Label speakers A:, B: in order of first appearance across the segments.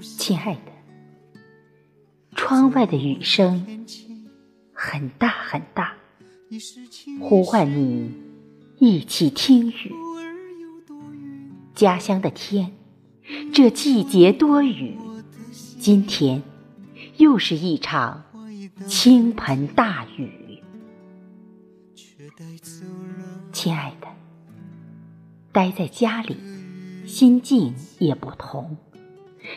A: 亲爱的，窗外的雨声很大很大，呼唤你一起听雨。家乡的天，这季节多雨，今天又是一场倾盆大雨。亲爱的，待在家里，心境也不同。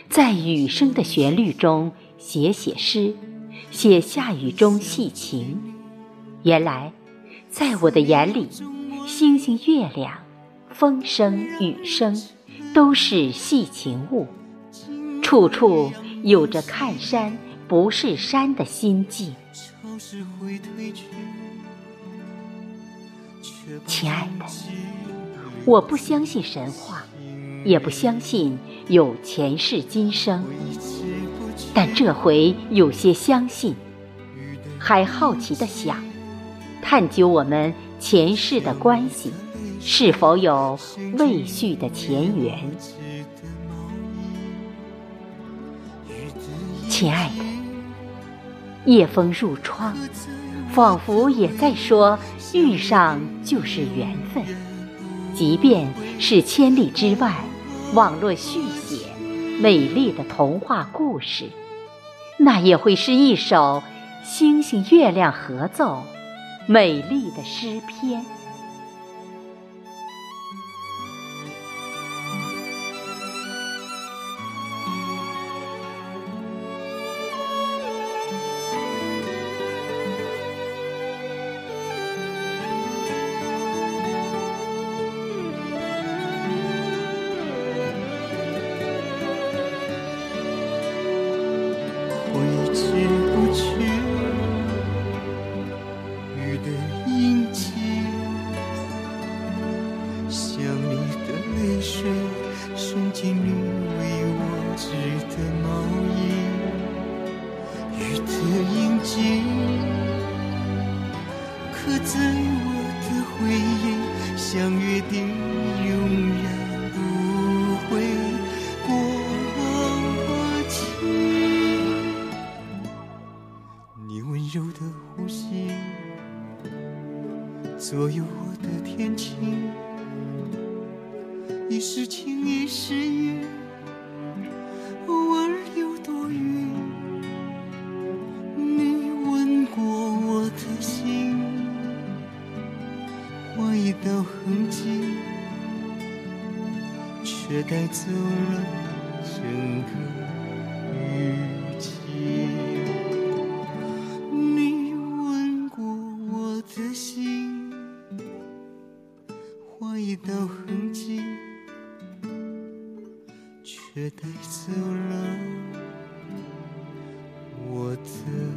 A: 在雨声的旋律中写写诗，写下雨中细情。原来，在我的眼里，星星、月亮、风声、雨声，都是细情物，处处有着看山不是山的心境。亲爱的，我不相信神话，也不相信。有前世今生，但这回有些相信，还好奇的想探究我们前世的关系，是否有未续的前缘？亲爱的，夜风入窗，仿佛也在说遇上就是缘分，即便是千里之外。网络续写美丽的童话故事，那也会是一首星星月亮合奏美丽的诗篇。
B: 去不去雨的印记像你的泪水。柔的呼吸，左右我的天气，一时晴一时雨，偶尔有多云。你吻过我的心，划一道痕迹，却带走了整个雨。划一道痕迹，却带走了我的。